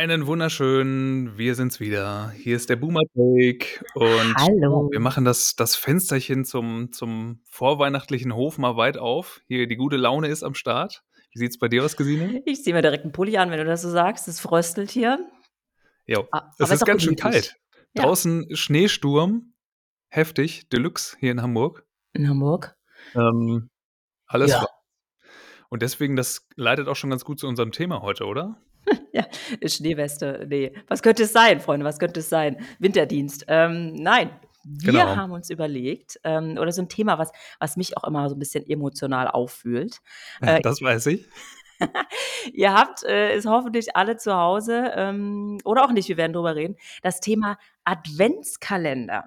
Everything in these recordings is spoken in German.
Einen wunderschönen, wir sind's wieder. Hier ist der Boomer Take und Hallo. wir machen das, das Fensterchen zum, zum vorweihnachtlichen Hof mal weit auf. Hier, die gute Laune ist am Start. Wie sieht's bei dir aus, Gesine? Ich ziehe mir direkt einen Pulli an, wenn du das so sagst. Es fröstelt hier. Jo, Ah, es ist auch ganz schön kalt. Ja. Draußen Schneesturm, heftig, Deluxe hier in Hamburg. In Hamburg. Ähm, alles Ja. Und deswegen, das leitet auch schon ganz gut zu unserem Thema heute, oder? Ja, Schneeweste. Nee. Was könnte es sein, Freunde? Was könnte es sein? Winterdienst. Ähm, nein. Wir Genau. haben uns überlegt, ähm, oder so ein Thema, was, was mich auch immer so ein bisschen emotional auffühlt. Äh, Das weiß ich. Ihr habt äh, es hoffentlich alle zu Hause ähm, oder auch nicht, wir werden drüber reden. Das Thema Adventskalender.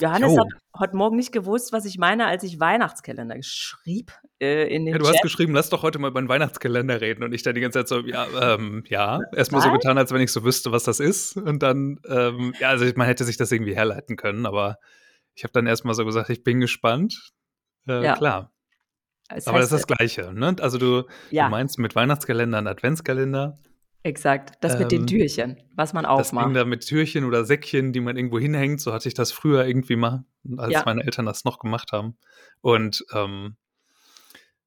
Johannes Jo. hat heute Morgen nicht gewusst, was ich meine, als ich Weihnachtskalender schrieb äh, in den Ja, du hast Chat. geschrieben, lass doch heute mal über den Weihnachtskalender reden. Und ich dann die ganze Zeit so, ja, ähm, ja. Erstmal so getan, als wenn ich so wüsste, was das ist. Und dann, ähm, ja, also man hätte sich das irgendwie herleiten können, aber ich habe dann erstmal so gesagt, ich bin gespannt. Äh, Ja. Klar. Das aber das ist das Gleiche, ne? Also du, ja, du meinst mit Weihnachtskalender einen Adventskalender. Exakt. Das mit den Ähm, Türchen, was man Das Ding aufmacht. da mit Türchen oder Säckchen, die man irgendwo hinhängt. So hatte ich das früher irgendwie mal, als Ja. meine Eltern das noch gemacht haben. Und ähm,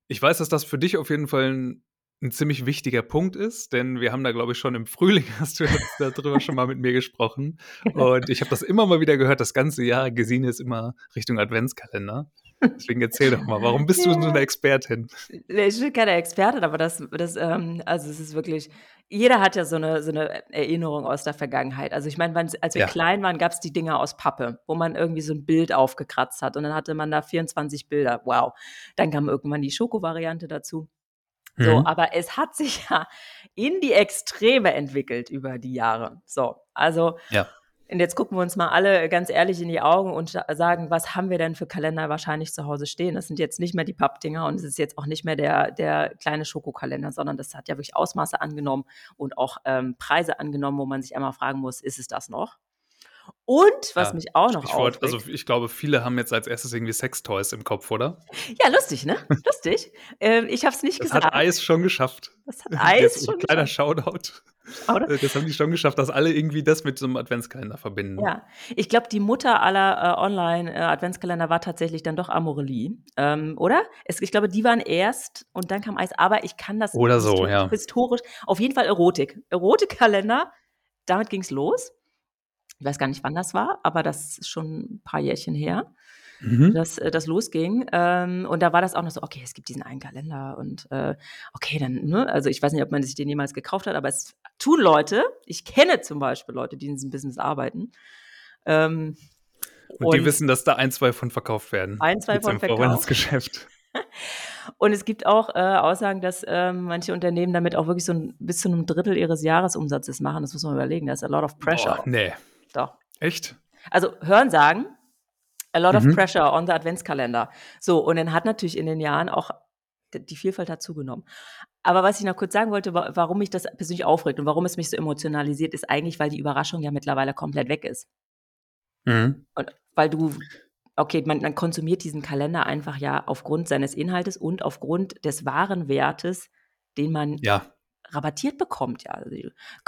ich weiß, dass das für dich auf jeden Fall ein, ein ziemlich wichtiger Punkt ist, denn wir haben da, glaube ich, schon im Frühling, hast du darüber schon mal mit mir gesprochen. Und ich habe das immer mal wieder gehört, das ganze Jahr. Gesine ist immer Richtung Adventskalender. Deswegen erzähl doch mal, warum bist du so eine Expertin? Ich bin keine Expertin, aber das, das ähm, also es ist wirklich, jeder hat ja so eine, so eine Erinnerung aus der Vergangenheit. Also ich meine, als wir Ja. klein waren, gab es die Dinger aus Pappe, wo man irgendwie so ein Bild aufgekratzt hat und dann hatte man da 24 Bilder. Wow. Dann kam irgendwann die Schoko-Variante dazu. So, Mhm. aber es hat sich ja in die Extreme entwickelt über die Jahre. So, also Ja. Und jetzt gucken wir uns mal alle ganz ehrlich in die Augen und sa- sagen, was haben wir denn für Kalender wahrscheinlich zu Hause stehen? Das sind jetzt nicht mehr die Pappdinger und es ist jetzt auch nicht mehr der, der kleine Schokokalender, sondern das hat ja wirklich Ausmaße angenommen und auch ähm, Preise angenommen, wo man sich einmal fragen muss, ist es das noch? Und was Ja, mich auch noch Stichwort, aufregt, also ich glaube, viele haben jetzt als erstes irgendwie Sextoys im Kopf, oder? ja, lustig, ne? Lustig. ähm, ich habe es nicht Das gesagt. hat Eis schon geschafft. das hat Eis Jetzt schon ein kleiner. Shoutout. Oder? Äh, Das haben die schon geschafft, dass alle irgendwie das mit so einem Adventskalender verbinden. Ja, ich glaube, die Mutter aller äh, Online-Adventskalender war tatsächlich dann doch Amorelie, ähm, oder? Es, ich glaube, die waren erst und dann kam Eis, aber ich kann das Oder so, histo- ja. historisch, auf jeden Fall Erotik. Erotikkalender, damit ging es los. Ich weiß gar nicht, wann das war, aber das ist schon ein paar Jährchen her, Mhm. dass äh, das losging. Ähm, und da war das auch noch so, okay, es gibt diesen einen Kalender und äh, okay, dann, ne, also ich weiß nicht, ob man sich den jemals gekauft hat, aber es tun Leute, ich kenne zum Beispiel Leute, die in diesem Business arbeiten. Ähm, Und, die wissen, dass da ein, zwei von verkauft werden. Ein, zwei von verkauft. Vorweihnachtsgeschäft. Und es gibt auch äh, Aussagen, dass ähm, manche Unternehmen damit auch wirklich so ein, bis zu einem Drittel ihres Jahresumsatzes machen. Das muss man überlegen. Da ist a lot of pressure. Boah, nee. Doch. Echt? Also hören sagen, a lot Mhm. of pressure on the Adventskalender. So, und dann hat natürlich in den Jahren auch die Vielfalt hat zugenommen. Aber was ich noch kurz sagen wollte, wa- warum mich das persönlich aufregt und warum es mich so emotionalisiert, ist eigentlich, weil die Überraschung ja mittlerweile komplett weg ist. Mhm. Und weil du, okay, man, man konsumiert diesen Kalender einfach ja aufgrund seines Inhaltes und aufgrund des wahren Wertes, den man Ja. Rabattiert bekommt. Ja, also,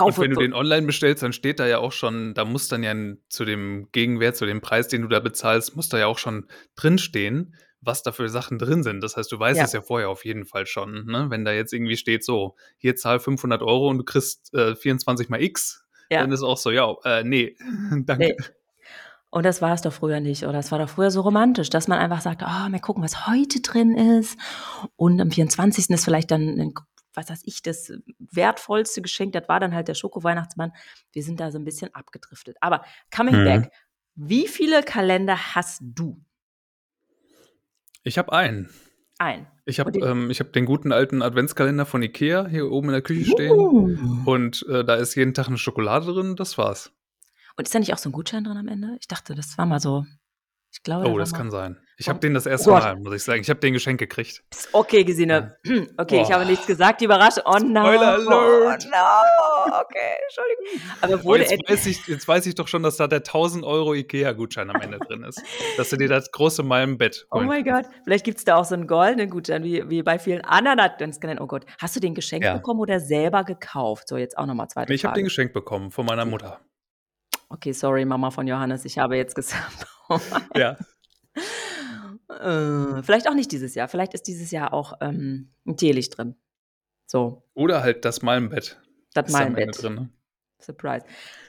Und wenn du den online bestellst, dann steht da ja auch schon, da muss dann ja zu dem Gegenwert, zu dem Preis, den du da bezahlst, muss da ja auch schon drinstehen, was da für Sachen drin sind. Das heißt, du weißt es ja vorher auf jeden Fall schon. Ne? Wenn da jetzt irgendwie steht, so, hier zahl 500 Euro und du kriegst äh, 24 mal X, Ja. dann ist auch so, ja, äh, nee, danke. Nee. Und das war es doch früher nicht. Oder es war doch früher so romantisch, dass man einfach sagt, oh, mal gucken, was heute drin ist. Und am 24. ist vielleicht dann, ein, was weiß ich, das wertvollste Geschenk. Das war dann halt der Schoko-Weihnachtsmann. Wir sind da so ein bisschen abgedriftet. Aber coming Mhm. back, wie viele Kalender hast du? Ich habe einen. Ein. Ich habe ähm, ich hab den guten alten Adventskalender von Ikea hier oben in der Küche stehen. Uh. Und äh, da ist jeden Tag eine Schokolade drin, das war's. Und ist da nicht auch so ein Gutschein drin am Ende? Ich dachte, das war mal so. Ich glaube, Oh, das mal- kann sein. Ich Oh. habe den das erste Oh. Mal, muss ich sagen. Ich habe den Geschenk gekriegt. Okay, Gesine. Okay, ich Boah. habe nichts gesagt. Die Überraschung. Oh no. Spoiler Alert. Oh no. okay, Entschuldigung. Aber Oh, wurde jetzt, et weiß ich, jetzt weiß ich doch schon, dass da der 1000 Euro Ikea-Gutschein am Ende drin ist. Dass du dir das große Malmbett Oh holen mein kannst. Gott, vielleicht gibt's da auch so 'n goldenen Gutschein wie wie bei vielen anderen Adventskalendern. Oh Gott. Hast du den geschenkt Ja. bekommen oder selber gekauft? So, jetzt auch noch mal zweite ich habe den Frage. geschenkt bekommen von meiner. Mutter. Okay, sorry, Mama von Johannes, ich habe jetzt gesagt Ja. Äh, vielleicht auch nicht dieses Jahr. Vielleicht ist dieses Jahr auch, ähm, 'n Teelicht drin. So. Oder halt das Malmbett Das Malmbett. drin, ne? Surprise.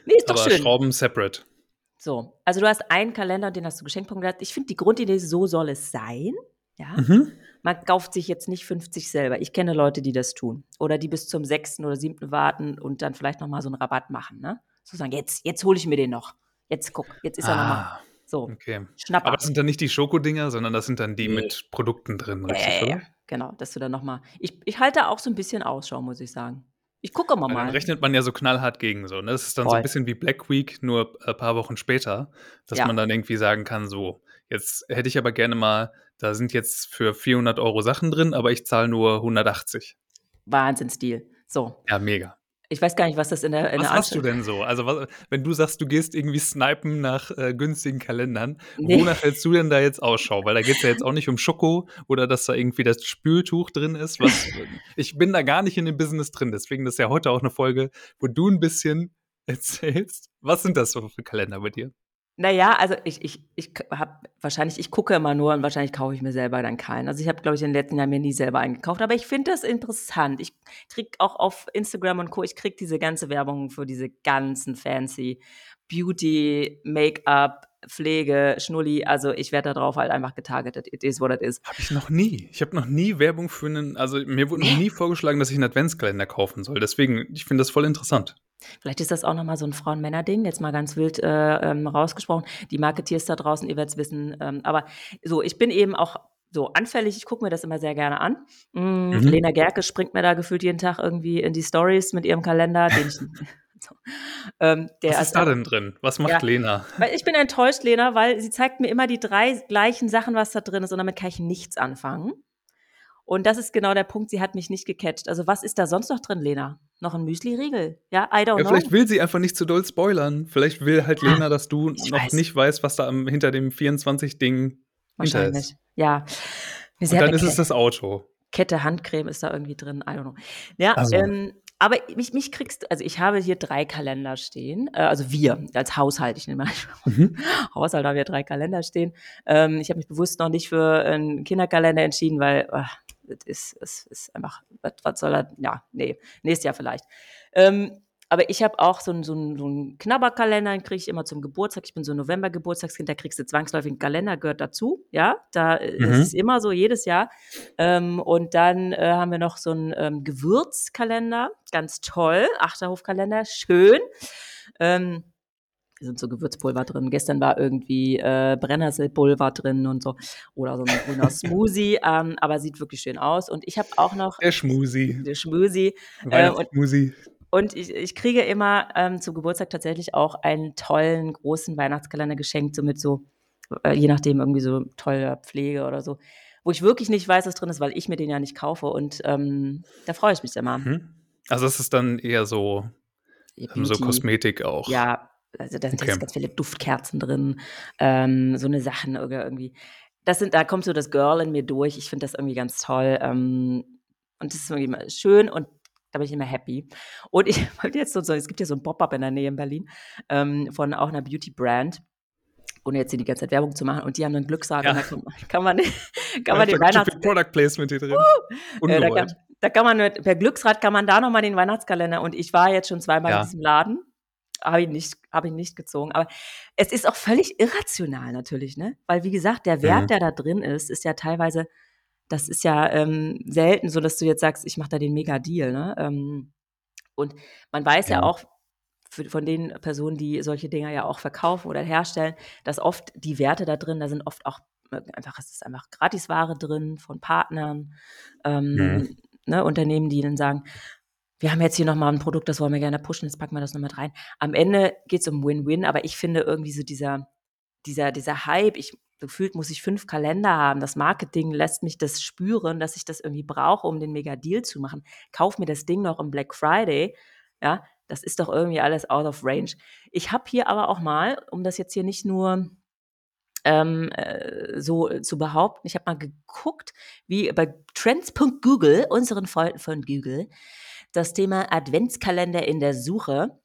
Ne, ist doch Aber schön. Schrauben separate. So, also du hast einen Kalender, den hast du geschenkt bekommen. Ich finde die Grundidee, so soll es sein, ja? Mhm. Man kauft sich jetzt nicht 50 selber. Ich kenne Leute, die das tun oder die bis zum 6. oder 7. warten und dann vielleicht noch mal so 'n Rabatt machen, ne? So sagen: „Jetzt jetzt hole ich mir den noch. Jetzt guck, jetzt ist er noch mal“ Ah, so, okay. Aber Schnapper. das sind dann nicht die Schokodinger, sondern das sind dann die Ne. mit Produkten drin, Ja, richtig, ja, ja, oder? genau, dass du dann noch mal ich ich halte da auch so 'n bisschen Ausschau, muss ich sagen. Ich gucke immer Weil dann mal. rechnet man ja so knallhart gegen so, ne? Das ist dann so 'n Voll. bisschen wie Black Week, nur, äh, paar Wochen später, dass Ja. man dann irgendwie sagen kann: „So, jetzt hätte ich aber gerne mal da sind jetzt für 400 Euro Sachen drin, aber ich zahle nur 180.“ Wahnsinnsdeal. So. Ja, mega. Ich weiß gar nicht, was das in der in Was der hast du denn so? Also, wa wenn du sagst, du gehst irgendwie snipen nach, äh, günstigen Kalendern, Ne. wonach hältst du denn da jetzt Ausschau? Weil da geht's ja jetzt auch nicht um Schoko oder dass da irgendwie das Spültuch drin ist, was ich bin da gar nicht in dem Business drin, deswegen ist ja heute auch 'ne Folge, wo du 'n bisschen erzählst. Was sind das so für Kalender bei dir? Na ja, also ich ich ich habe wahrscheinlich ich gucke immer nur und wahrscheinlich kaufe ich mir selber dann keinen. Also, ich habe, glaube ich, in den letzten Jahren mir nie selber einen gekauft, aber ich finde das interessant. Ich kriege auch auf Instagram und Co. ich kriege diese ganze Werbung für diese ganzen fancy Beauty, Make-up, Pflege, Schnulli. Also, ich werde da drauf halt einfach getargetet. It is what it is. Habe ich noch nie. Ich habe noch nie Werbung für 'nen also, mir wurde noch nie vorgeschlagen, dass ich 'n Adventskalender kaufen soll. Deswegen, ich finde das voll interessant. Vielleicht ist das auch noch mal so 'n Frauen-Männer-Ding, jetzt mal ganz wild, äh, ähm, rausgesprochen. Die Marketeers da draußen, ihr werdet's wissen. Ähm, aber so, ich bin eben auch so anfällig. Ich gucke mir das immer sehr gerne an. Hm, Mhm. Lena Gercke springt mir da gefühlt jeden Tag irgendwie in die Stories mit ihrem Kalender, den ich so, ähm, der Was ist da denn drin? Was macht ja, Lena? weil ich bin enttäuscht, Lena, weil sie zeigt mir immer die 3 gleichen Sachen, was da drin ist und damit kann ich nichts anfangen. Und das ist genau der Punkt, sie hat mich nicht gecatcht. Also, was ist da sonst noch drin, Lena? Noch 'n Müsliriegel? Ja, I don't Ja, vielleicht know. will sie einfach nicht zu doll spoilern. Vielleicht will halt Ja, Lena, dass du ich noch weiß. nicht weißt, was da hinter dem 24-Ding hinter ist. Wahrscheinlich, ja. Und dann ist es das Auto. Kette Handcreme ist da irgendwie drin, I don't know. Ja, Ach so. ähm, aber mich mich kriegst also, ich habe hier 3 Kalender stehen, äh, also wir als Haushalt. Ich nehme an, Mhm. Haushalt haben wir 3 Kalender stehen. Ähm, ich habe mich bewusst noch nicht für 'n Kinderkalender entschieden, weil, ach, das ist es ist einfach was was soll er ja, ne, nächstes Jahr vielleicht. Ähm, aber ich habe auch so 'n so 'n so 'n Knabberkalender, den kriege ich immer zum Geburtstag. Ich bin so 'n November-Geburtstagskind, da kriegst du zwangsläufig 'n Kalender, gehört dazu, ja? Da äh, das Mhm. ist immer so, jedes Jahr. Ähm, und dann, äh, haben wir noch so 'n, ähm, Gewürzkalender, ganz toll, Achterhofkalender, schön. Ähm, da sind so Gewürzpulver drin. Gestern war irgendwie, äh, Brennnesselpulver drin und so oder so 'n grüner Smoothie, ähm, aber sieht wirklich schön aus. Und ich habe auch noch Der Schmusi. der Schmösi, äh, und und ich ich kriege immer, ähm, zum Geburtstag tatsächlich auch einen tollen großen Weihnachtskalender geschenkt, so mit so äh, je nachdem irgendwie so toller Pflege oder so, wo ich wirklich nicht weiß, was drin ist, weil ich mir den ja nicht kaufe und, ähm, da freue ich mich immer. Mhm. Also, das ist dann eher so ähm, so. Kosmetik auch. Ja, also, da sind Okay. ganz viele Duftkerzen drin, ähm, so 'ne Sachen irgendwie das sind da kommt so das Girl in mir durch. Ich finde das irgendwie ganz toll, ähm, und das ist irgendwie immer schön und da bin ich immer happy. Und ich wollte jetzt so es gibt ja so 'n Pop-up in der Nähe in Berlin, ähm, von auch 'ner Beauty-Brand, ohne jetzt hier die ganze Zeit Werbung zu machen. Und die haben 'nen Glücksrad und Ja. da kann man kann man kann man den Weihnachts Product Placement hier drin. äh, da kann da kann man mit per Glücksrad kann man da noch mal den Weihnachtskalender und ich war jetzt schon zweimal in Ja. diesem Laden, habe ihn nicht habe ihn nicht gezogen. Aber es ist auch völlig irrational natürlich, ne? Weil wie gesagt, der Wert, Mhm. der da drin ist, ist ja teilweise das ist ja, ähm, selten so, dass du jetzt sagst: „Ich mache da den Mega-Deal“, ne? Ähm, und man weiß ja Ja. auch von den Personen, die solche Dinger ja auch verkaufen oder herstellen, dass oft die Werte da drin da sind oft auch äh, einfach es ist einfach Gratisware drin von Partnern, ähm, Mhm. ne, Unternehmen, die dann sagen: „Wir haben jetzt hier noch mal 'n Produkt, das wollen wir gerne pushen, jetzt packen wir das noch mit rein.“ Am Ende geht's um Win-Win, aber ich finde irgendwie so dieser dieser dieser Hype, ich gefühlt muss ich 5 Kalender haben. Das Marketing lässt mich das spüren, dass ich das irgendwie brauche, um den Mega-Deal zu machen. Kauf mir das Ding noch am Black Friday, ja? das ist doch irgendwie alles out of range. Ich habe hier aber auch mal, um das jetzt hier nicht nur ähm, äh, so äh, zu behaupten, ich habe mal geguckt, wie bei Trends.google, unseren Freunden von Google, das Thema Adventskalender in der Suche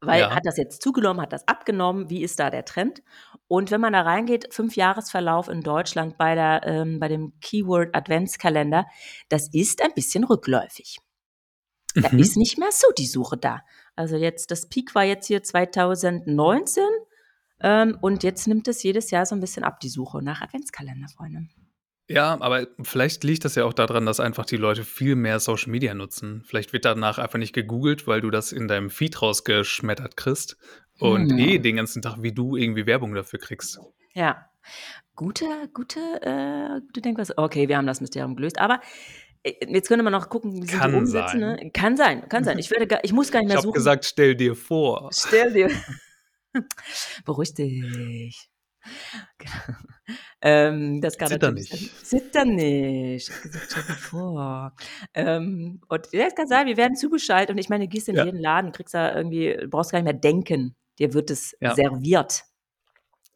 weil Ja. hat das jetzt zugenommen, hat das abgenommen? Wie ist da der Trend? Und wenn man da reingeht, Fünfjahresverlauf in Deutschland bei der, ähm, bei dem Keyword Adventskalender, das ist ein bisschen rückläufig. Da Mhm. ist nicht mehr so die Suche da. Also jetzt, das Peak war jetzt hier 2019 ähm, und jetzt nimmt es jedes Jahr so ein bisschen ab, die Suche nach Adventskalender, Freunde. Ja, aber vielleicht liegt das ja auch daran, dass einfach die Leute viel mehr Social Media nutzen. Vielleicht wird danach einfach nicht gegoogelt, weil du das in deinem Feed rausgeschmettert kriegst und Hm. eh den ganzen Tag wie du irgendwie Werbung dafür kriegst. Ja. Gute, gute, äh, gute Denkweise. Okay, wir haben das Mysterium gelöst. Aber äh, jetzt könnte man noch gucken, wie sind die Kann Umsätze, sein. ne? Kann sein, kann sein. Ich werde gar, ich muss gar nicht Ich mehr habe suchen. gesagt, stell dir vor. Stell dir. Beruhig dich. Genau. Ähm, das kann Zitter natürlich nicht. Zitter nicht. Ich hab gesagt, stell dir vor. Ähm, und ja, es kann sein, wir werden zugeschaltet und ich meine, du gehst in Ja. jeden Laden, kriegst da irgendwie, brauchst gar nicht mehr denken. Dir wird es Ja. serviert.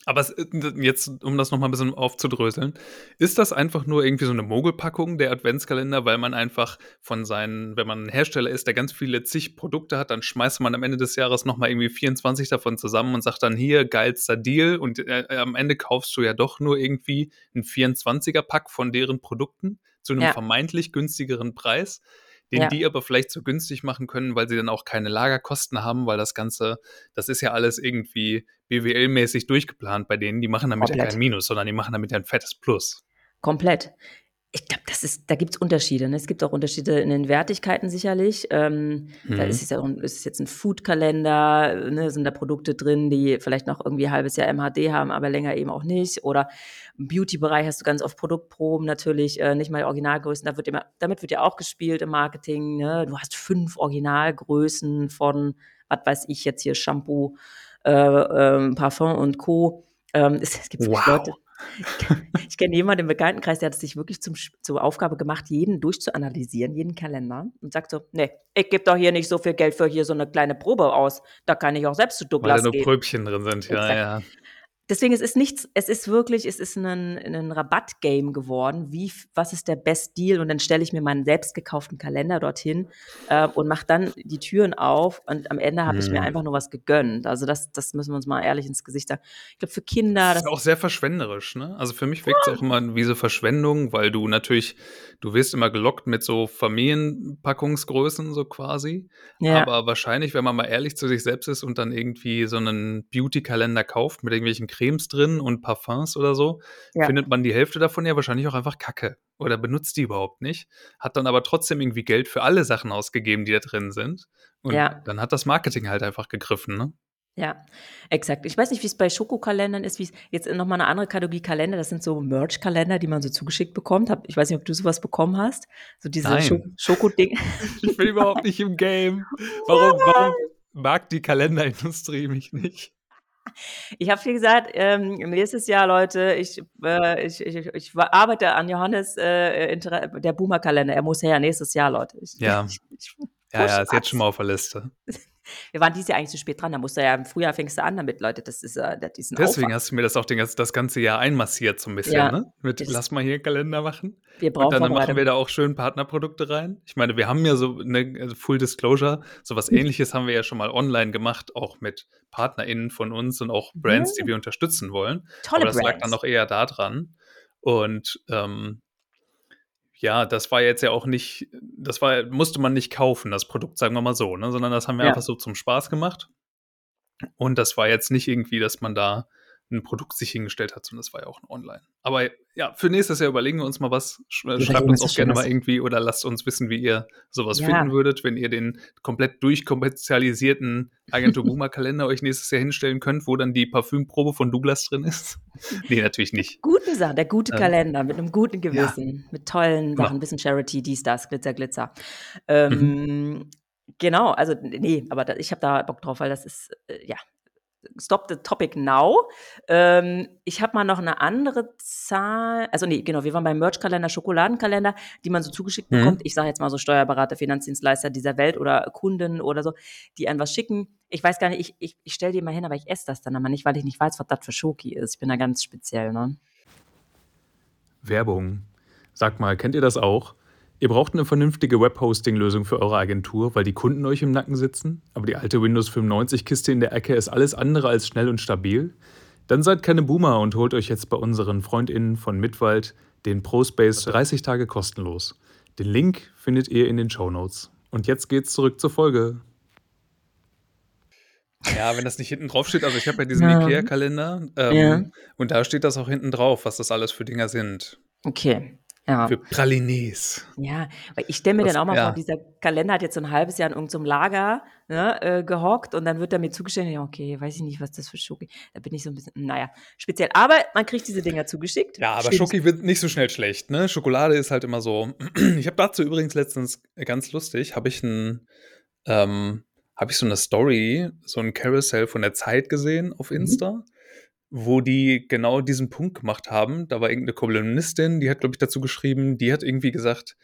Aber es, äh, jetzt, um das nochmal ein bisschen aufzudröseln, ist das einfach nur irgendwie so eine Mogelpackung, der Adventskalender, weil man einfach von seinen, wenn man ein Hersteller ist, der ganz viele zig Produkte hat, dann schmeißt man am Ende des Jahres nochmal irgendwie 24 davon zusammen und sagt dann hier, geilster Deal und äh, am Ende kaufst du ja doch nur irgendwie ein 24er-Pack von deren Produkten zu einem Ja. vermeintlich günstigeren Preis, den Ja. die aber vielleicht so günstig machen können, weil sie dann auch keine Lagerkosten haben, weil das Ganze, das ist ja alles irgendwie BWL-mäßig durchgeplant bei denen. Die machen damit ja Komplett. kein Minus, sondern die machen damit ja ein fettes Plus. Komplett. Ich glaube, das ist, da gibt es Unterschiede. Ne? Es gibt auch Unterschiede in den Wertigkeiten sicherlich. Ähm, Da Mhm. ist es, ja auch, ist es jetzt ein Foodkalender, ne? sind da Produkte drin, die vielleicht noch irgendwie ein halbes Jahr MHD haben, aber länger eben auch nicht. Oder im Beauty-Bereich hast du ganz oft Produktproben natürlich, äh, nicht mal Originalgrößen. Da wird immer, damit wird ja auch gespielt im Marketing. Ne? Du hast fünf Originalgrößen von, was weiß ich jetzt hier, Shampoo, äh, ähm, Parfum und Co. Ähm, es, es gibt Wow. Leute, ich kenne jemanden im Bekanntenkreis, der hat es sich wirklich zum, zur Aufgabe gemacht, jeden durchzuanalysieren, jeden Kalender und sagt so, nee, ich gebe doch hier nicht so viel Geld für hier so eine kleine Probe aus. Da kann ich auch selbst zu Weil Douglas da nur gehen. Pröbchen drin sind. Ja, Exakt. ja. Deswegen es ist nichts, es ist wirklich, es ist ein, ein Rabattgame geworden. Wie, was ist der Best Deal? Und dann stelle ich mir meinen selbst gekauften Kalender dorthin äh, und mache dann die Türen auf und am Ende habe ich mir Hm. einfach nur was gegönnt. Also das, das müssen wir uns mal ehrlich ins Gesicht sagen. Ich glaube, für Kinder, Das das ist auch sehr verschwenderisch, ne? Also für mich wirkt es auch immer wie so Verschwendung, weil du natürlich, du wirst immer gelockt mit so Familienpackungsgrößen, so quasi. ja, Aber wahrscheinlich, wenn man mal ehrlich zu sich selbst ist und dann irgendwie so einen Beauty-Kalender kauft mit irgendwelchen Cremes drin und Parfums oder so, ja, findet man die Hälfte davon ja wahrscheinlich auch einfach kacke oder benutzt die überhaupt nicht, hat dann aber trotzdem irgendwie Geld für alle Sachen ausgegeben, die da drin sind. Und ja. dann hat das Marketing halt einfach gegriffen, ne? Ja, exakt. Ich weiß nicht, wie es bei Schokokalendern ist, wie es jetzt nochmal eine andere Kategorie Kalender, das sind so Merch-Kalender, die man so zugeschickt bekommt. Ich weiß nicht, ob du sowas bekommen hast. So diese. Schoko-Ding. Ich bin überhaupt nicht im Game. Warum, warum mag die Kalenderindustrie mich nicht? Ich habe, wie gesagt, ähm, nächstes Jahr, Leute, ich, äh, ich, ich, ich arbeite an Johannes, äh, der Boomer-Kalender. Er muss her, nächstes Jahr, Leute. Ich, Ja. ich, Ja, ja, ist jetzt schon mal auf der Liste. Wir waren dieses Jahr eigentlich zu spät dran. Da musst du ja im Frühjahr fängst du an damit, Leute. Das ist, äh, das ist Deswegen Aufwand. hast du mir das auch den, das ganze Jahr einmassiert, so ein bisschen, Ja, ne? Mit, lass mal hier einen Kalender machen. wir Und brauchen dann machen wir da auch schön Partnerprodukte rein. Ich meine, wir haben ja so eine also Full Disclosure, sowas ähnliches haben wir ja schon mal online gemacht, auch mit PartnerInnen von uns und auch Brands, die Ja, wir unterstützen wollen. Aber tolle das lag dann Brands. auch eher da dran. Und ähm, ja, das war jetzt ja auch nicht, das war, musste man nicht kaufen, das Produkt, sagen wir mal so, ne? Sondern das haben wir Ja. einfach so zum Spaß gemacht. Und das war jetzt nicht irgendwie, dass man da ein Produkt sich hingestellt hat, sondern das war ja auch ein Online. Aber ja, für nächstes Jahr überlegen wir uns mal was. Äh, schreibt Überlegen uns auch gerne mal irgendwie oder lasst uns wissen, wie ihr sowas finden Ja. würdet, wenn ihr den komplett durchkommerzialisierten Agentur Boomer Kalender euch nächstes Jahr hinstellen könnt, wo dann die Parfümprobe von Douglas drin ist. nee, natürlich nicht. Guten Sachen, der gute Ähm, Kalender mit einem guten ja, Gewissen, mit tollen. Sachen, bisschen Charity, dies, das, Glitzer, Glitzer. Mhm. Ähm, genau, also nee, aber da, ich habe da Bock drauf, weil das ist, äh, ja, stop the topic now. Ähm, ich habe mal noch eine andere Zahl, also nee, genau, wir waren beim Merch-Kalender, Schokoladenkalender, die man so zugeschickt Mhm. bekommt. Ich sage jetzt mal so Steuerberater, Finanzdienstleister dieser Welt oder Kunden oder so, die einem was schicken. Ich weiß gar nicht, ich, ich, ich stelle die mal hin, aber ich esse das dann aber nicht, weil ich nicht weiß, was das für Schoki ist. Ich bin da ganz speziell, ne? Werbung. Sag mal, kennt ihr das auch? Ihr braucht eine vernünftige Webhosting-Lösung für eure Agentur, weil die Kunden euch im Nacken sitzen, aber die alte Windows 95-Kiste in der Ecke ist alles andere als schnell und stabil? Dann seid keine Boomer und holt euch jetzt bei unseren FreundInnen von Mitwald den ProSpace 30 Tage kostenlos. Den Link findet ihr in den Show Notes. Und jetzt geht's zurück zur Folge. Ja, wenn das nicht hinten drauf steht, also ich habe ja diesen Ja. IKEA-Kalender ähm, Ja. und da steht das auch hinten drauf, was das alles für Dinger sind. Okay. Ja. Für Pralines. Ja, weil ich stelle mir Das- dann auch mal ja. vor, dieser Kalender hat jetzt so ein halbes Jahr in irgendeinem Lager ne, äh, gehockt und dann wird er mir zugestellt. Ja, okay, weiß ich nicht, was das für Schoki. Da bin ich so ein bisschen, naja, speziell. Aber man kriegt diese Dinger zugeschickt. Ja, aber Schoki wird nicht so schnell schlecht, ne? Schokolade ist halt immer so. Ich habe dazu übrigens letztens äh, ganz lustig, habe ich ein, ähm, habe ich so eine Story, so ein Carousel von der Zeit gesehen auf Insta, wo die genau diesen Punkt gemacht haben. Da war irgendeine Kolumnistin, die hat, glaube ich, dazu geschrieben, die hat irgendwie gesagt,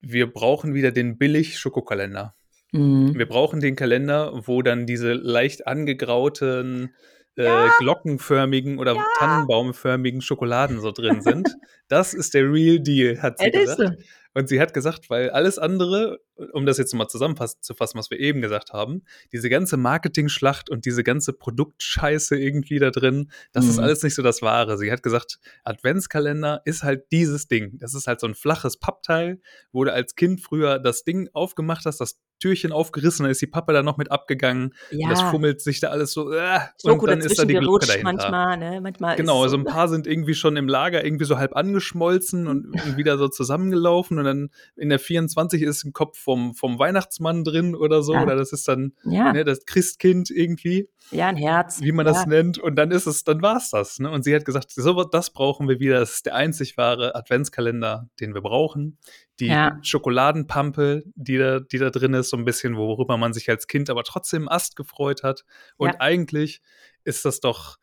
wir brauchen wieder den billig Schokokalender. Mhm. Wir brauchen den Kalender, wo dann diese leicht angegrauten, äh, Ja. glockenförmigen oder Ja. Tannenbaumförmigen Schokoladen so drin sind. das ist der Real Deal, hat sie ist gesagt. Und sie hat gesagt, weil alles andere, um das jetzt mal zusammenzufassen, was wir eben gesagt haben, diese ganze Marketing-Schlacht und diese ganze Produktscheiße irgendwie da drin, das ist Mhm. alles nicht so das Wahre. Sie hat gesagt, Adventskalender ist halt dieses Ding. Das ist halt so ein flaches Pappteil, wo du als Kind früher das Ding aufgemacht hast, das Türchen aufgerissen, dann ist die Pappe da noch mit abgegangen und das Ja, fummelt sich da alles so, äh, Schoko und dann ist da die Glocke dahinter. manchmal, ne? Manchmal Genau, so es ein paar sind irgendwie schon im Lager irgendwie so halb angeschmolzen und, und wieder so zusammengelaufen und dann in der 24 ist ein Kopf vom, vom Weihnachtsmann drin oder so Ja. oder das ist dann Ja, ne, das Christkind irgendwie, ja, ein Herz. wie man ja. das nennt und dann ist es, dann war's das. Ne? Und sie hat gesagt, so was- das brauchen wir wieder, das ist der einzig wahre Adventskalender, den wir brauchen. Die Ja. Schokoladenpampe, die da, die da drin ist, so ein bisschen, worüber man sich als Kind aber trotzdem Ast gefreut hat. Und Ja. eigentlich ist das doch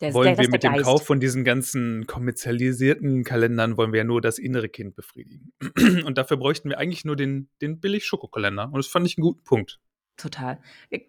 Der, wollen der, wir mit dem. Kauf von diesen ganzen kommerzialisierten Kalendern, wollen wir ja nur das innere Kind befriedigen. Und dafür bräuchten wir eigentlich nur den, den Billig-Schokokalender. Und das fand ich einen guten Punkt. Total.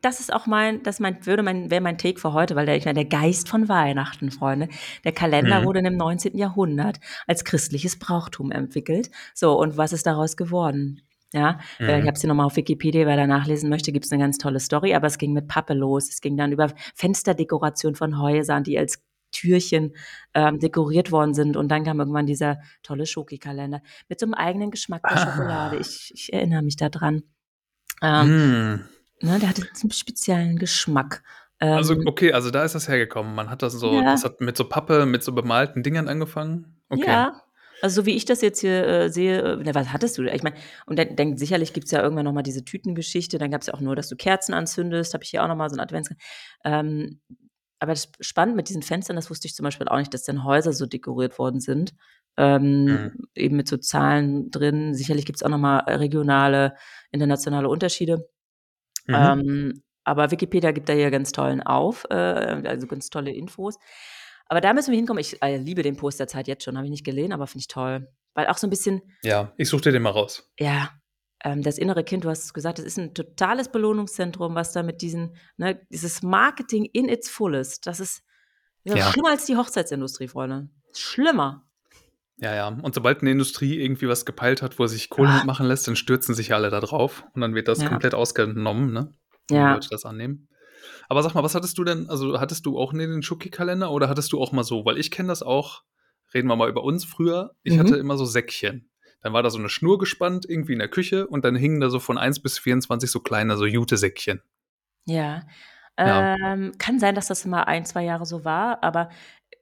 Das ist auch mein, das mein, würde mein, wäre mein Take für heute, weil der, ich meine, der Geist von Weihnachten, Freunde. Der Kalender Mhm. wurde im 19. Jahrhundert als christliches Brauchtum entwickelt. So, und was ist daraus geworden? Ja, äh, ich Mhm. habe sie nochmal auf Wikipedia, wer da nachlesen möchte, gibt es eine ganz tolle Story, aber es ging mit Pappe los. Es ging dann über Fensterdekoration von Häusern, die als Türchen ähm, dekoriert worden sind. Und dann kam irgendwann dieser tolle Schoki-Kalender mit so einem eigenen Geschmack der Ah. Schokolade. Ich, ich erinnere mich daran. Ähm, Hm. Ne, der hatte einen speziellen Geschmack. Ähm, Also, okay, also da ist das hergekommen. Man hat das so, Ja. das hat mit so Pappe, mit so bemalten Dingern angefangen. Okay. Ja, also so wie ich das jetzt hier äh, sehe, äh, na, was hattest du? Ich meine, und dann, dann sicherlich gibt es ja irgendwann nochmal diese Tütengeschichte, dann gab es ja auch nur, dass du Kerzen anzündest, habe ich hier auch nochmal so ein Advents. Ähm, aber das spannend mit diesen Fenstern, das wusste ich zum Beispiel auch nicht, dass dann Häuser so dekoriert worden sind. Ähm, Mhm. Eben mit so Zahlen drin. Sicherlich gibt es auch nochmal regionale, internationale Unterschiede. Mhm. Ähm, aber Wikipedia gibt da hier ganz tollen auf, äh, also ganz tolle Infos. Aber da müssen wir hinkommen. Ich äh, liebe den Post der Zeit jetzt schon, habe ich nicht gelesen, aber finde ich toll. Weil auch so ein bisschen, ja, ich suche dir den mal raus. ja, ähm, das innere Kind, du hast es gesagt, das ist ein totales Belohnungszentrum, was da mit diesen, ne, dieses Marketing in its fullest, das ist ja, Ja. schlimmer als die Hochzeitsindustrie, Freunde. Schlimmer. Ja, ja. Und sobald eine Industrie irgendwie was gepeilt hat, wo sich Kohle Ah. mitmachen lässt, dann stürzen sich alle da drauf und dann wird das Ja. komplett ausgenommen, ne? Ja. Leute das annehmen. Aber sag mal, was hattest du denn, also hattest du auch den Schoki-Kalender oder hattest du auch mal so, weil ich kenne das auch, reden wir mal über uns früher, ich Mhm. hatte immer so Säckchen. Dann war da so eine Schnur gespannt irgendwie in der Küche und dann hingen da so von 1 bis 24 so kleine, so Jute-Säckchen. Ja. Ja. Ähm, kann sein, dass das immer ein, zwei Jahre so war, aber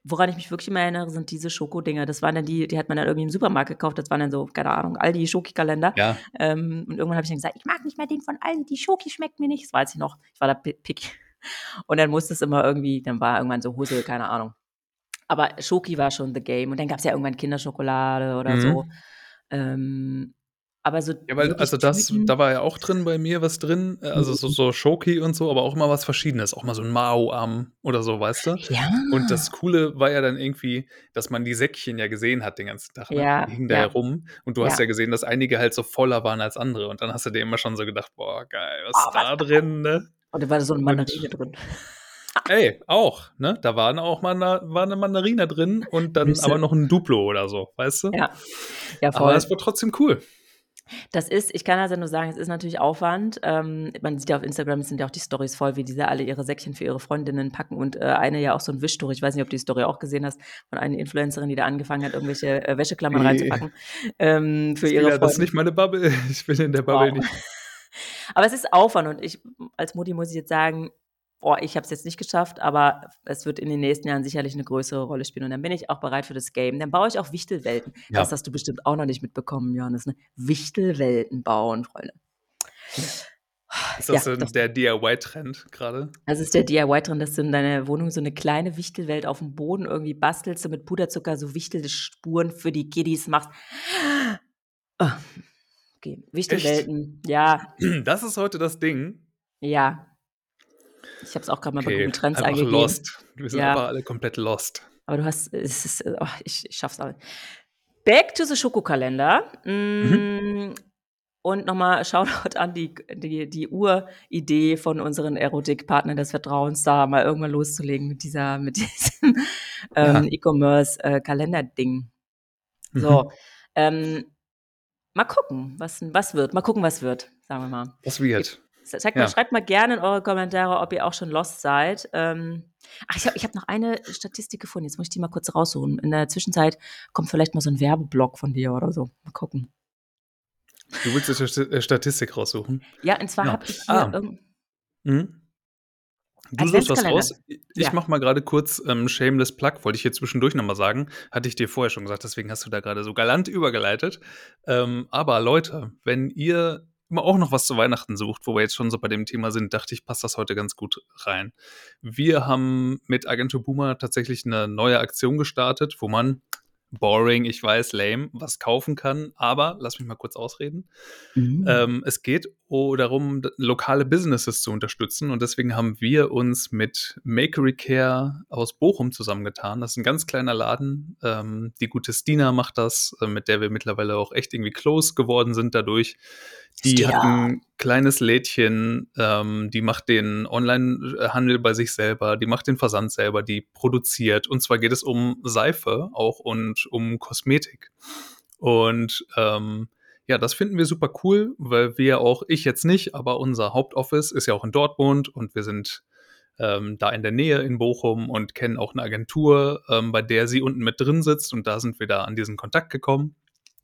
woran ich mich wirklich immer erinnere, sind diese Schokodinger. Das waren dann die, die hat man dann irgendwie im Supermarkt gekauft. Das waren dann so, keine Ahnung, Aldi Schoki-Kalender. Ja. Ähm, und irgendwann habe ich dann gesagt, ich mag nicht mehr den von Aldi, die Schoki schmeckt mir nicht. Das weiß ich noch. Ich war da pi- picky. Und dann musste es immer irgendwie, dann war irgendwann so Hose, keine Ahnung. Aber Schoki war schon the game. Und dann gab es ja irgendwann Kinderschokolade oder Mhm. so. Ähm, Aber so Ja, weil, also das, Tüten da war ja auch drin bei mir was drin, äh, also so, so Schoki und so, aber auch immer was Verschiedenes, auch mal so ein Mao-Arm oder so, weißt du? Und das Ja. Coole war ja dann irgendwie, dass man die Säckchen ja gesehen hat den ganzen Tag, ne? Die Ja, hingen da ja ja, rum und du hast ja. ja gesehen, dass einige halt so voller waren als andere und dann hast du dir immer schon so gedacht: „Boah, geil, was Oh, ist was da drin“, ne? Und da war so 'ne Mandarine Und drin. ey, auch, ne? Da waren auch Mana war 'ne Mandarine drin und dann aber Nüsse. noch 'n Duplo oder so, weißt du? Ja. Ja, Aber es voll. war trotzdem cool. Das ist ich kann also nur sagen, es ist natürlich Aufwand. Ähm, man sieht ja auf Instagram sind ja auch die Storys voll, wie die da alle ihre Säckchen für ihre Freundinnen packen und, äh, eine ja auch so 'n Wischtuch. Ich weiß nicht, ob du die Story auch gesehen hast von einer Influencerin, die da angefangen hat, irgendwelche, äh, Wäscheklammern Ne. reinzupacken, ähm, für ihre wieder das ist nicht meine Bubble. Ich bin in der Bubble Wow. nicht. Aber es ist Aufwand und ich als Mutti muss ich jetzt sagen: „Boah, ich habe es jetzt nicht geschafft, aber es wird in den nächsten Jahren sicherlich 'ne größere Rolle spielen und dann bin ich auch bereit für das Game. Dann baue ich auch Wichtelwelten. Das Ja. hast du bestimmt auch noch nicht mitbekommen, Johannes, ne? Wichtelwelten bauen, Freunde. Ist Ja, das so das der DIY-Trend grade? Das ist der DIY-Trend, dass du in deiner Wohnung so 'ne kleine Wichtelwelt aufm Boden irgendwie bastelst, so mit Puderzucker so Wichtelspuren für die Kiddies machst. Oh, okay. Wichtelwelten, ja. Das ist heute das Ding? Ja. Ich habe es auch grad mal bei Okay, Google Trends einfach eingegeben. lost. Wir sind Ja. alle komplett lost. Aber du hast es ist oh, ich ich schaffe es auch nicht. Back to the Schokokalender. Mhm. Hm, und noch mal Shoutout an die die die Uridee von unseren Erotikpartnern des Vertrauens, da mal irgendwann loszulegen mit dieser mit diesem, ähm, Ja. E-Commerce, äh, Kalenderding. So, Mhm. ähm, mal gucken, was was wird. Mal gucken, was wird, sagen wir mal. Was Ihr wird. zeigt mal Ja. schreibt mal gerne in eure Kommentare, ob ihr auch schon lost seid. Ähm, ach, ich habe habe noch eine Statistik gefunden, jetzt muss ich die mal kurz raussuchen. In der Zwischenzeit kommt vielleicht mal so 'n Werbeblock von dir oder so. Mal gucken. Du willst Sta äh, Statistik raussuchen? Ja, und zwar Ja. habe ich hier Ah. Mhm. Du suchst was raus. Ich Ja. mache mal grade kurz, ähm, shameless plug, wollte ich hier zwischendurch noch mal sagen. Hatte ich dir vorher schon gesagt, deswegen hast du da grade so galant übergeleitet. Ähm, aber Leute, wenn ihr auch noch was zu Weihnachten sucht, wo wir jetzt schon so bei dem Thema sind, dachte ich, passt das heute ganz gut rein. Wir haben mit Agentur Boomer tatsächlich 'ne neue Aktion gestartet, wo man boring, ich weiß, lame, was kaufen kann, aber lass mich mal kurz ausreden. Mhm. Ähm, es geht darum, lokale Businesses zu unterstützen und deswegen haben wir uns mit Makery Care aus Bochum zusammengetan. Das ist 'n ganz kleiner Laden. Ähm, die gute Stina macht das, äh, mit der wir mittlerweile auch echt irgendwie close geworden sind dadurch. Die hat Stina. 'n kleines Lädchen, ähm, die macht den Online äh, Handel bei sich selber, die macht den Versand selber, die produziert. Und zwar geht es um Seife auch und um Kosmetik. Und, ähm, ja, das finden wir super cool, weil wir auch ich jetzt nicht, aber unser Hauptoffice ist ja auch in Dortmund und wir sind, ähm, da in der Nähe in Bochum und kennen auch 'ne Agentur, ähm, bei der sie unten mit drin sitzt und da sind wir da an diesen Kontakt gekommen,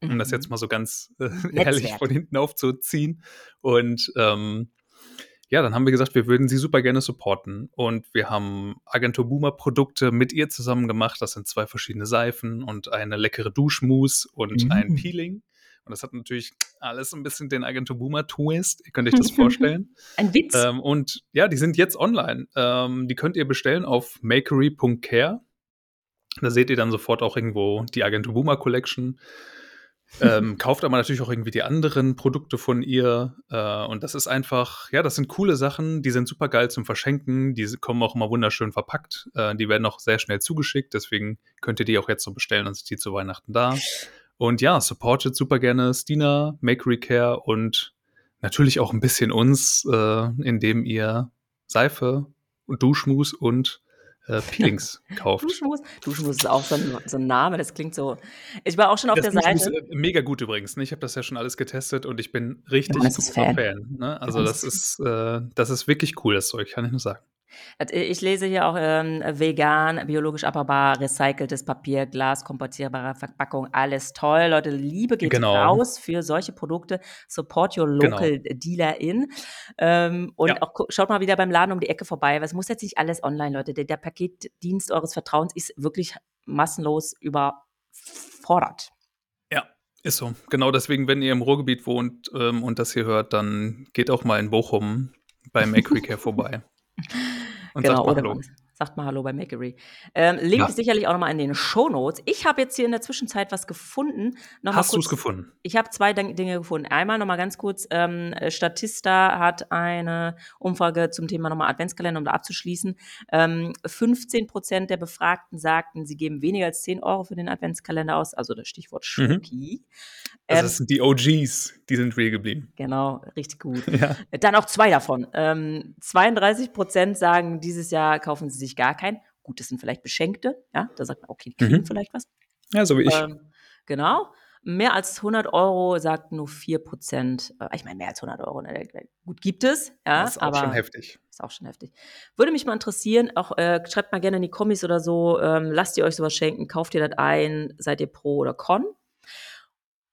um das jetzt Mhm. mal so ganz, äh, ehrlich von hinten aufzuziehen. Und, ähm, ja, dann haben wir gesagt, wir würden sie super gerne supporten. Und wir haben Agentur Boomer Produkte mit ihr zusammen gemacht. Das sind 2 verschiedene Seifen und eine leckere Duschmousse und ein Mhm. Peeling. Und das hat natürlich alles so 'n bisschen den Agentur Boomer Twist. Ihr könnt euch das vorstellen. Ein Witz. Ähm, und ja, die sind jetzt online. Ähm, die könnt ihr bestellen auf makery.care. Da seht ihr dann sofort auch irgendwo die Agentur Boomer Collection. Ähm, kauft aber natürlich auch irgendwie die anderen Produkte von ihr. Äh, und das ist einfach ja, das sind coole Sachen, die sind supergeil zum Verschenken. Die kommen auch immer wunderschön verpackt. Äh, die werden auch sehr schnell zugeschickt, deswegen könnt ihr die auch jetzt so bestellen, dann sind die zu Weihnachten da. Und ja, supportet super gerne Stina, Makery Care und natürlich auch 'n bisschen uns, äh, indem ihr Seife und Duschmousse und, äh, Peelings kauft. Duschmousse. Duschmousse ist auch so 'n so 'n Name, das klingt so ich war auch schon auf Das der Duschmousse, Seite. äh, mega gut übrigens, ne? Ich habe das ja schon alles getestet und ich bin richtig ist großer Fan. Fan, ne? Also, das ist ist äh, das ist wirklich cool, das Zeug, kann ich nur sagen. Äh, ich lese hier auch, ähm, vegan, biologisch abbaubar, recyceltes Papier, Glas, kompostierbare Verpackung, alles toll. Leute, Liebe geht Genau. raus für solche Produkte. Support your Genau. local Dealerin. Ähm, und Ja. auch schaut mal wieder beim Laden um die Ecke vorbei, es muss jetzt nicht alles online, Leute. Der der Paketdienst eures Vertrauens ist wirklich massenlos überfordert. Ja, ist so. Genau deswegen, wenn ihr im Ruhrgebiet wohnt, ähm, und das hier hört, dann geht auch mal in Bochum bei Makery Care vorbei und Genau, sagt mal oder. Sagt mal Hallo bei Makery. Ähm, Link Ja. ist sicherlich auch noch mal in den Shownotes. Ich habe jetzt hier in der Zwischenzeit was gefunden. Noch Hast du's kurz gefunden? Ich habe 2 Ding Dinge gefunden. Einmal noch mal ganz kurz, ähm, äh, Statista hat eine Umfrage zum Thema noch mal Adventskalender, um da abzuschließen. Ähm, 15% der Befragten sagten, sie geben weniger als 10 Euro für den Adventskalender aus, also das Stichwort Mhm. Schoki. Also, Ähm das sind die OGs, die sind real geblieben. Genau, richtig gut. Ja. Dann auch 2 davon. Ähm, 32% sagen, dieses Jahr kaufen sie sich gar keinen. Gut, das sind vielleicht Beschenkte, ja? Da sagt man: „Okay, die kriegen Mhm. vielleicht was.“ Ja, so wie ich. Ähm, genau. Mehr als 100 Euro sagten nur 4% Äh, ich meine, mehr als 100 Euro, ne, gut, gibt es, ja, Das ist auch schon heftig. ist auch schon heftig. Würde mich mal interessieren, auch, äh, schreibt mal gerne in die Kommis oder so, ähm, lasst ihr euch so was schenken? Kauft ihr das ein? Seid ihr pro oder con?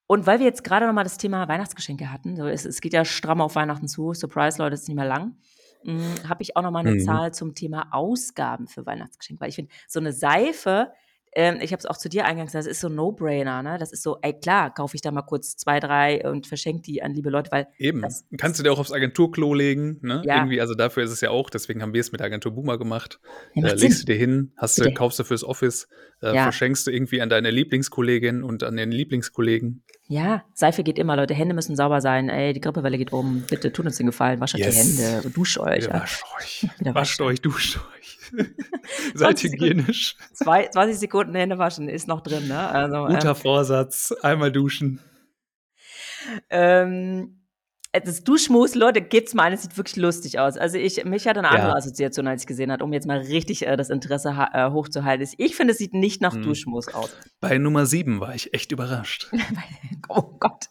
Und weil wir jetzt grade noch mal das Thema Weihnachtsgeschenke hatten, so es es geht ja stramm auf Weihnachten zu. Surprise, Leute, ist nicht mehr lang. Hm, habe ich auch noch mal 'ne Mhm. Zahl zum Thema Ausgaben für Weihnachtsgeschenke, weil ich finde, so 'ne Seife ähm, ich habe es auch zu dir eingangs gesagt, das ist so 'n No-Brainer, ne? Das ist so: „Ey, klar, kaufe ich da mal kurz 2, 3 und verschenke die an liebe Leute“, weil Eben. das Kannst du dir auch aufs Agenturklo legen, ne? Ja. Irgendwie, also dafür ist es ja auch, deswegen haben wir's mit der Agentur Boomer gemacht. Ja, Äh, macht legst du Sinn. dir hin, hast du Bitte. kaufst du fürs Office, äh, Ja. verschenkst du irgendwie an deine Lieblingskollegin und an den Lieblingskollegen. Ja, Seife geht immer, Leute. Hände müssen sauber sein. Ey, die Grippewelle geht um. Bitte tut uns den Gefallen, wascht euch die Yes. Hände, duscht euch, ja. wascht euch. Wascht euch. duscht euch. 20 Seid hygienisch. zwei 20 Sekunden Hände waschen ist noch drin, ne? Also, Guter ähm Vorsatz, einmal duschen. Ähm, äh, das Duschmus, Leute, gebt's mal ein, es sieht wirklich lustig aus. Also, ich mich hatte 'ne andere Ja. Assoziation, als ich gesehen habe, um jetzt mal richtig, äh, das Interesse äh, hochzuhalten. Ich finde, es sieht nicht nach Mhm. Duschmus aus. Bei Nummer 7 war ich echt überrascht. Oh Gott.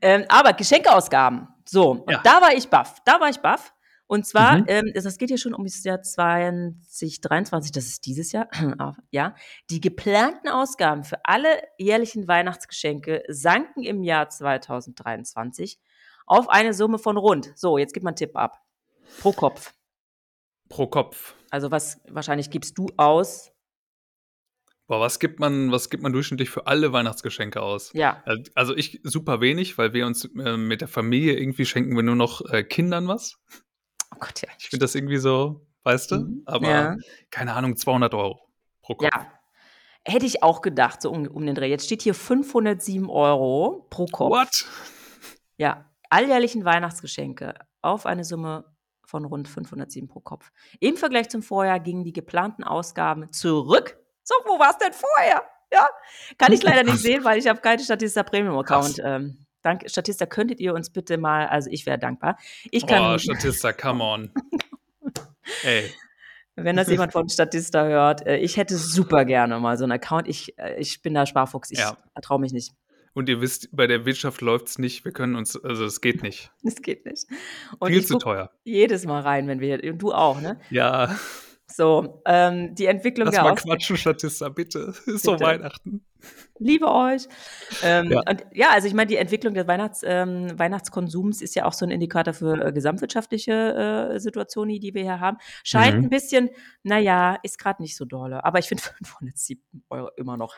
Ähm, aber Geschenkeausgaben. So, und Ja. da war ich baff. Da war ich baff. Und zwar, Mhm. ähm, es es geht hier schon um das Jahr 2023, das ist dieses Jahr, ah, ja. Die geplanten Ausgaben für alle jährlichen Weihnachtsgeschenke sanken im Jahr 2023 auf eine Summe von rund so, jetzt gib mal 'n Tipp ab. Pro Kopf. Pro Kopf. Also, was wahrscheinlich gibst du aus? Boah, was gibt man was gibt man durchschnittlich für alle Weihnachtsgeschenke aus? Ja. Also, ich super wenig, weil wir uns, äh, mit der Familie irgendwie schenken wir nur noch, äh, Kindern was. Oh Gott, ja. Ich finde das irgendwie so, weißt du? Mhm, Aber ja. keine Ahnung, 200 € pro Kopf. Ja. Hätte ich auch gedacht, so um um den Dreh. Jetzt steht hier 507 € pro Kopf. What? Ja, alljährlichen Weihnachtsgeschenke auf eine Summe von rund 507 pro Kopf. Im Vergleich zum Vorjahr gingen die geplanten Ausgaben zurück. So, wo war's denn vorher? Ja, kann ich leider nicht sehen, weil ich habe keinen Statista Premium Account. Ähm, dank Statista, könntet ihr uns bitte mal also, ich wäre dankbar. Ich kann Oh, Statista, come on. Ey. Wenn das jemand von Statista hört, äh, ich hätte super gerne mal so 'n Account. Ich äh, ich bin da Sparfuchs. Ich Ja. traue mich nicht. Und ihr wisst, bei der Wirtschaft läuft's nicht. Wir können uns also, es geht nicht. Das geht nicht. Und Viel zu teuer. jedes Mal rein, wenn wir und du auch, ne? Ja. So, ähm, die Entwicklung Lass der mal Aus quatschen, Statista, bitte. Ist doch Bitte. Weihnachten. Liebe euch. Ähm, Ja. und ja, also, ich meine, die Entwicklung des Weihnachts ähm, Weihnachtskonsums ist ja auch so 'n Indikator für, äh, gesamtwirtschaftliche, äh, Situationen, die wir hier haben. Scheint Mhm. bisschen na ja, ist grad nicht so dolle. Aber ich finde 507 € immer noch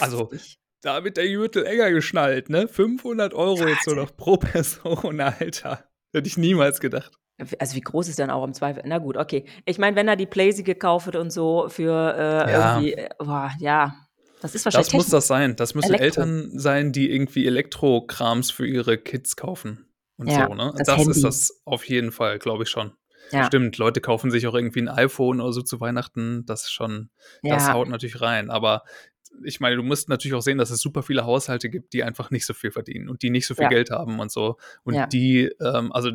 Also, heftig. Da wird der Gürtel enger geschnallt, ne? 500 € jetzt nur noch pro Person, Alter. Hätte ich niemals gedacht. Also, wie groß ist denn auch im Zweifel na gut, okay. Ich meine, wenn er die Playsee gekauft und so für, äh, Ja. irgendwie äh, boah, ja, das ist wahrscheinlich Das muss das sein. Das müssen Elektro. Eltern sein, die irgendwie Elektrokrams für ihre Kids kaufen und Ja, so, ne? das Das ist das auf jeden Fall, glaube ich schon. Ja. Stimmt, Leute kaufen sich auch irgendwie 'n iPhone oder so zu Weihnachten. Das ist schon das haut natürlich rein. Aber ich meine, du musst natürlich auch sehen, dass es super viele Haushalte gibt, die einfach nicht so viel verdienen und die nicht so viel Ja. Geld haben und so. Und Ja. die, ähm also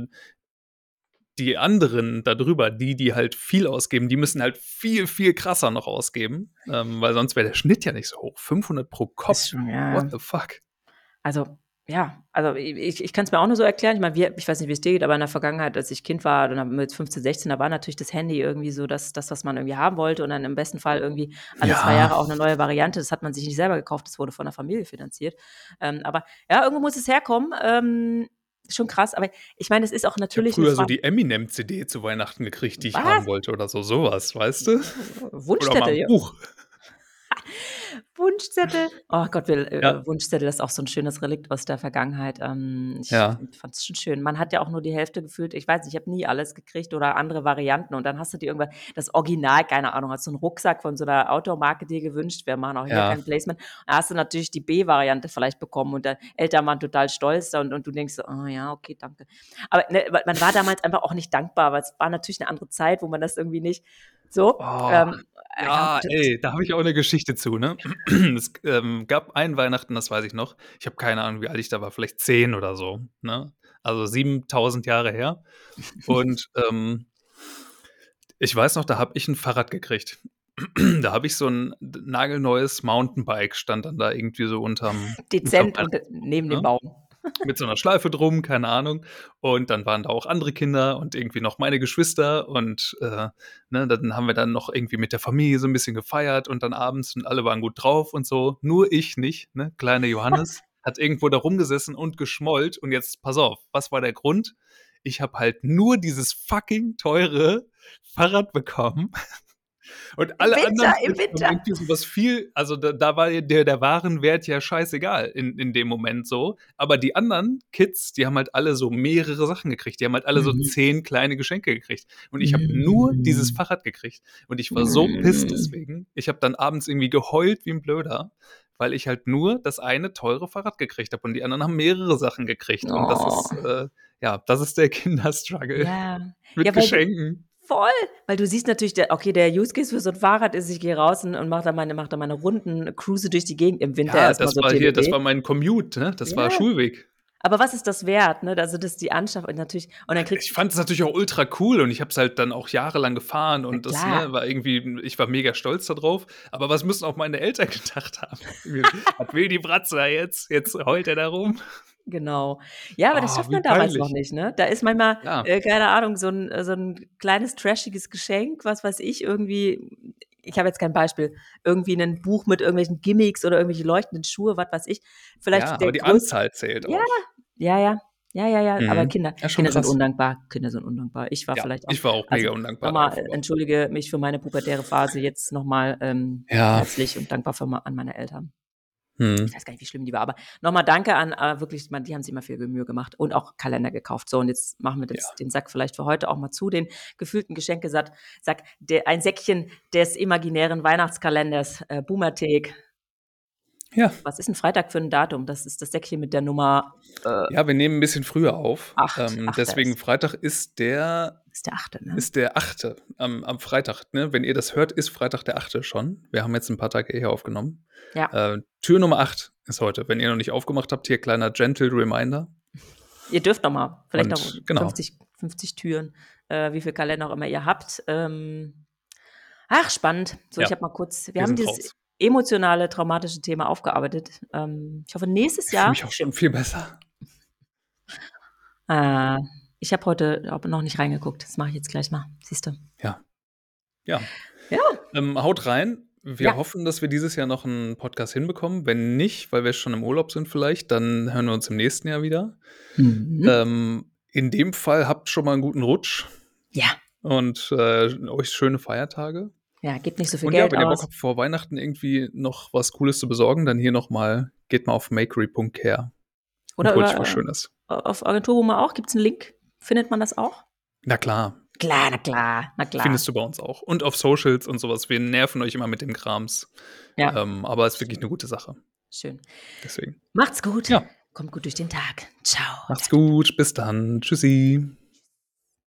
die anderen da drüber, die, die halt viel ausgeben, die müssen halt viel, viel krasser noch ausgeben, ähm, weil sonst wäre der Schnitt ja nicht so hoch. 500 pro Kopf. schon ja. What the fuck? Also, ja, also, ich ich kann's mir auch nur so erklären. Ich meine, wir ich weiß nicht, wie's dir geht, aber in der Vergangenheit, als ich Kind war, dann mit 15, 16, da war natürlich das Handy irgendwie so das das, was man irgendwie haben wollte und dann im besten Fall irgendwie alle 2 Ja. Jahre auch 'ne neue Variante. Das hat man sich nicht selber gekauft, das wurde von der Familie finanziert. Ähm, aber ja, irgendwo muss es herkommen. Ähm, schon krass, aber ich meine, es ist auch Ich habe natürlich früher so die Eminem-CD zu Weihnachten gekriegt, die ich Was? haben wollte oder so, so was, weißt du? Oder mal Wunschzettel, 'n ja. Wunschzettel. Oh Gott, will, äh, Ja. Wunschzettel ist auch so 'n schönes Relikt aus der Vergangenheit. Ähm, ich Ja. fand es schon schön. Man hat ja auch nur die Hälfte gefühlt ich weiß nicht, ich habe nie alles gekriegt oder andere Varianten und dann hast du dir irgendwann das Original, keine Ahnung, hast du 'n Rucksack von so 'ner Outdoor-Marke dir gewünscht. Wir machen auch hier Ja. kein Placement. Da hast du natürlich die B-Variante vielleicht bekommen und deine Eltern waren total stolz und und du denkst so: „Oh ja, okay, danke.“ Aber, ne, ma man war damals einfach auch nicht dankbar, weil es war natürlich 'ne andere Zeit, wo man das irgendwie nicht so, Oh, ähm, ja, ja, ey, da habe ich auch 'ne Geschichte zu, ne? Es, ähm, gab ein Weihnachten, das weiß ich noch. Ich habe keine Ahnung, wie alt ich da war, vielleicht 10 oder so, ne? Also 7.000 Jahre her. Und, ähm ich weiß noch, da habe ich 'n Fahrrad gekriegt. Da habe ich so 'n d nagelneues Mountainbike stand dann da irgendwie so unterm Dezent unterm neben dem ne? Baum. Mit so 'ner Schleife drum, keine Ahnung. Und dann waren da auch andere Kinder und irgendwie noch meine Geschwister und, äh, ne, dann haben wir dann noch irgendwie mit der Familie so 'n bisschen gefeiert und dann abends und alle waren gut drauf und so. Nur ich nicht, ne? Kleiner Johannes hat irgendwo da rumgesessen und geschmollt und jetzt pass auf, was war der Grund? Ich habe halt nur dieses fucking teure Fahrrad bekommen und alle Winter, anderen im Winter. irgendwie so was viel also da da war der der Warenwert ja scheißegal in in dem Moment so. Aber die anderen Kids, die haben halt alle so mehrere Sachen gekriegt. Die haben halt alle so Mhm. 10 kleine Geschenke gekriegt. Und ich habe nur dieses Mhm. Fahrrad gekriegt. Und ich war so pisst Mhm. deswegen. Ich habe dann abends irgendwie geheult wie 'n Blöder, weil ich halt nur das eine teure Fahrrad gekriegt habe und die anderen haben mehrere Sachen gekriegt. Und das ist, Oh. äh ja, das ist der Kinderstruggle Ja. mit Ja, Geschenken. Voll, weil du siehst natürlich, der okay, der Use Case für so 'n Fahrrad ist, ich gehe raus und und mache da meine mache da meine Runden, cruise durch die Gegend im Winter Ja, das so war hier das war mein Commute, ne? Das war Ja. Schulweg. Aber was ist das wert, ne? Also, das die Anschaffung natürlich und dann kriegst Ich fand es natürlich auch ultra cool und ich habe es halt dann auch jahrelang gefahren und das, ne, war irgendwie ich war mega stolz da drauf. Aber was müssen auch meine Eltern gedacht haben? „Was will die Bratze da jetzt? Jetzt heult er da rum?“ Genau. Ja, aber das Ah, schafft wie man damals noch peinlich. nicht, ne? Da ist manchmal, Ja. äh, keine Ahnung, so 'n äh, so 'n kleines trashiges Geschenk, was weiß ich, irgendwie ich habe jetzt kein Beispiel, irgendwie 'nen Buch mit irgendwelchen Gimmicks oder irgendwelche leuchtenden Schuhe, was weiß ich. Vielleicht Ja, aber die größ Anzahl zählt ja, auch. ja, ja. Ja, ja, ja, aber Mhm. Kinder Ja, Kinder sind krass. undankbar. Kinder sind undankbar. Ich war Ja, vielleicht auch ich war auch also, mega undankbar noch mal, drauf, aber entschuldige mich für meine pubertäre Phase jetzt noch mal, ähm, Ja. herzlich und dankbar für an meine Eltern. Ich Mhm. weiß gar nicht, wie schlimm die war, aber noch mal danke an, äh, wirklich man die haben sich immer viel Mühe gemacht und auch Kalender gekauft. So, und jetzt machen wir Ja. das den Sack vielleicht für heute auch mal zu, den gefüllten Geschenkesatt Sack, der ein Säckchen des imaginären Weihnachtskalenders, äh, Boomerthek. Ja. Was ist 'n Freitag für 'n Datum? Das ist das Säckchen mit der Nummer, äh Ja, wir nehmen 'n bisschen früher auf. 8. Ähm, 8. deswegen ist Freitag ist der ist der 8., ne? ist der 8. am am Freitag, ne? Wenn ihr das hört, ist Freitag der 8. schon. Wir haben jetzt 'n paar Tage eher aufgenommen. Ja. Äh, Tür Nummer 8 ist heute. Wenn ihr noch nicht aufgemacht habt, hier kleiner gentle reminder. Ihr dürft noch mal, vielleicht Und noch genau. 50 50 Türen, äh, wie viel Kalender auch immer ihr habt. Ähm, ach, spannend. So, Ja. ich habe mal kurz wir Wir haben dieses raus. Emotionale, traumatische Thema aufgearbeitet. Ähm, ich hoffe, nächstes Ich Jahr mich auch schon viel besser. Äh, ich habe heute noch nicht reingeguckt. Das mache ich jetzt gleich mal. Siehst du? Ja. Ja. Ja. Ähm, haut rein. Wir Ja. hoffen, dass wir dieses Jahr noch 'n Podcast hinbekommen. Wenn nicht, weil wir schon im Urlaub sind vielleicht, dann hören wir uns im nächsten Jahr wieder. Mhm. Ähm, in dem Fall habt schon mal 'n guten Rutsch. Ja. Und, äh, euch schöne Feiertage. Ja, gebt nicht so viel Und ja, Geld wenn ihr Bock habt, vor Weihnachten irgendwie noch was Cooles zu besorgen, dann hier noch mal geht mal auf makery.care und Oder über, was äh, Schönes. auf Agenturwoman auch? Gibt's 'n Link? Findet man das auch? Na klar. Klar, na klar, na klar. Findest du bei uns auch. Und auf Socials und so was. Wir nerven euch immer mit dem Krams. Ja. Ähm, aber ist wirklich 'ne gute Sache. Schön. Deswegen. Macht's gut. Ja. Kommt gut durch den Tag. Tschau. Macht's gut. Bis dann. Tschüssi.